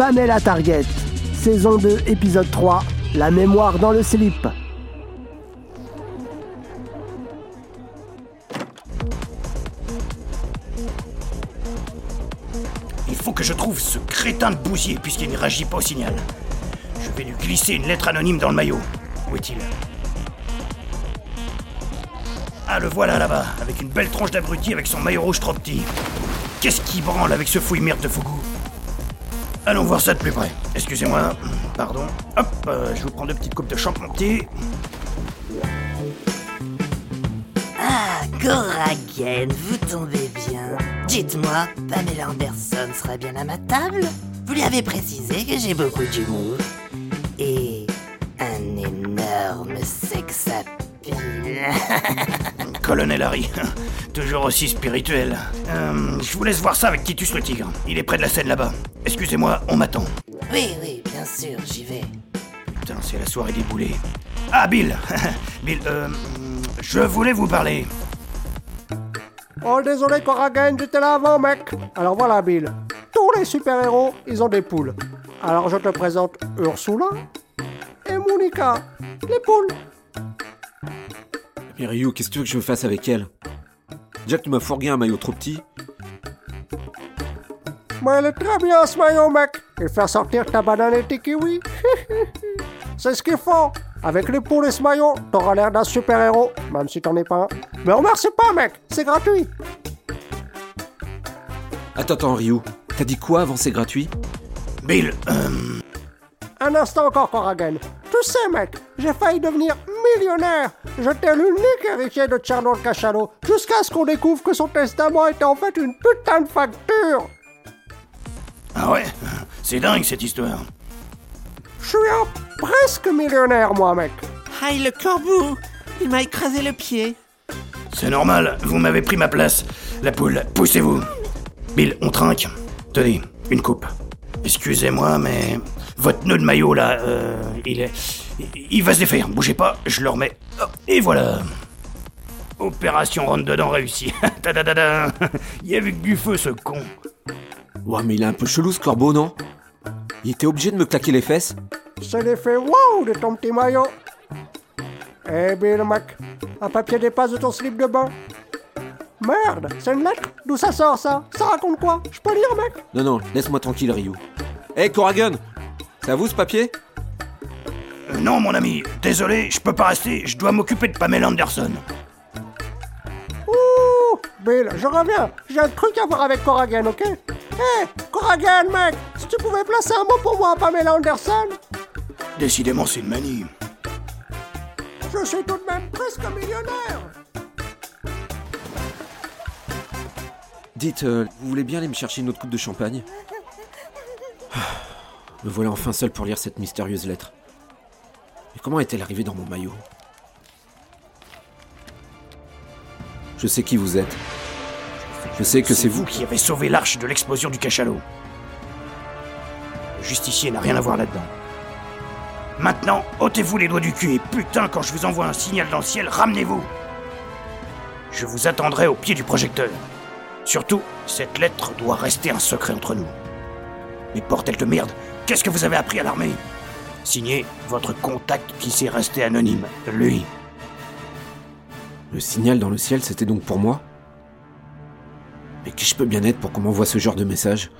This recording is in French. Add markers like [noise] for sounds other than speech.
Pamela Target, saison 2, épisode 3, La mémoire dans le slip. Il faut que je trouve ce crétin de bousier puisqu'il ne réagit pas au signal. Je vais lui glisser une lettre anonyme dans le maillot. Où est-il? Ah, le voilà là-bas, avec une belle tronche d'abruti avec son maillot rouge trop petit. Qu'est-ce qui branle avec ce fouille merde de Fougou? Allons voir ça de plus près. Excusez-moi, pardon. Hop, euh, je vous prends deux petites coupes de champ-monté. Ah, Goragen, vous tombez bien. Dites-moi, Pamela Anderson sera bien à ma table Vous lui avez précisé que j'ai beaucoup d'humour. Et un énorme sex. [laughs] Colonel Harry, [laughs] toujours aussi spirituel. Euh, je vous laisse voir ça avec Titus le tigre. Il est près de la scène là-bas. Excusez-moi, on m'attend. oui, oui, bien sûr, j'y vais. Putain, c'est la soirée des boulets. Ah, Bill [laughs] Bill, euh, je voulais vous parler. Oh, désolé, Corrigan, j'étais là avant, mec. Alors voilà, Bill. Tous les super-héros, ils ont des poules. Alors je te présente Ursula et Monica, les poules. Mais Ryu, qu'est-ce que tu veux que je fasse avec elle? Déjà que tu m'as fourgué un maillot trop petit. Mais elle est très bien ce maillot, mec. Et faire sortir ta banane et tes kiwis. [laughs] C'est ce qu'il faut. Avec les poules et ce maillot, t'auras l'air d'un super-héros, même si t'en es pas un. Mais remercie pas, mec. C'est gratuit. Attends, attends, Ryu. T'as dit quoi avant c'est gratuit? Bill, euh, Un instant encore, Corrigan. Tu sais, mec, j'ai failli devenir millionnaire. J'étais l'unique héritier de Charlotte Cachalot, jusqu'à ce qu'on découvre que son testament était en fait une putain de facture. Ah ouais? C'est dingue cette histoire. Je suis un presque millionnaire, moi, mec. Aïe, le corbeau Il m'a écrasé le pied. C'est normal, vous m'avez pris ma place. La poule, poussez-vous. Bill, on trinque. Tenez, une coupe. Excusez-moi, mais votre nœud de maillot là, euh, il est. Il va se défaire. Bougez pas, je le remets. Hop, Et voilà. Opération rentre dedans réussie. [laughs] Tadadada. Il y avait que du feu ce con. Ouais, mais il est un peu chelou ce corbeau, non? Il était obligé de me claquer les fesses C'est l'effet wow de ton petit maillot. Eh Bill, mec, un papier dépasse de ton slip de bain. Merde, c'est une lettre D'où ça sort, ça? Ça raconte quoi? Je peux lire, mec? Non, non, laisse-moi tranquille, Ryu. Hé, hey, Corrigan C'est à vous ce papier? Euh, non, mon ami, désolé, je peux pas rester, je dois m'occuper de Pamela Anderson. Ouh! Bill, je reviens. J'ai un truc à voir avec Corrigan, ok? Hé, Corrigan, mec Si tu pouvais placer un mot pour moi à Pamela Anderson? Décidément, c'est une manie. Je suis tout de même presque millionnaire Dites, euh, vous voulez bien aller me chercher une autre coupe de champagne [sighs] Me voilà enfin seul pour lire cette mystérieuse lettre. Mais comment est-elle arrivée dans mon maillot Je sais qui vous êtes. Je sais que c'est vous qui avez sauvé l'arche de l'explosion du cachalot. Le justicier n'a rien à voir là-dedans. Maintenant, ôtez-vous les doigts du cul et putain, quand je vous envoie un signal dans le ciel, ramenez-vous. Je vous attendrai au pied du projecteur. Surtout, cette lettre doit rester un secret entre nous. Mais bordel de merde, qu'est-ce que vous avez appris à l'armée? Signé votre contact qui s'est resté anonyme, lui. Le signal dans le ciel, c'était donc pour moi? Mais qui je peux bien être pour qu'on m'envoie ce genre de message?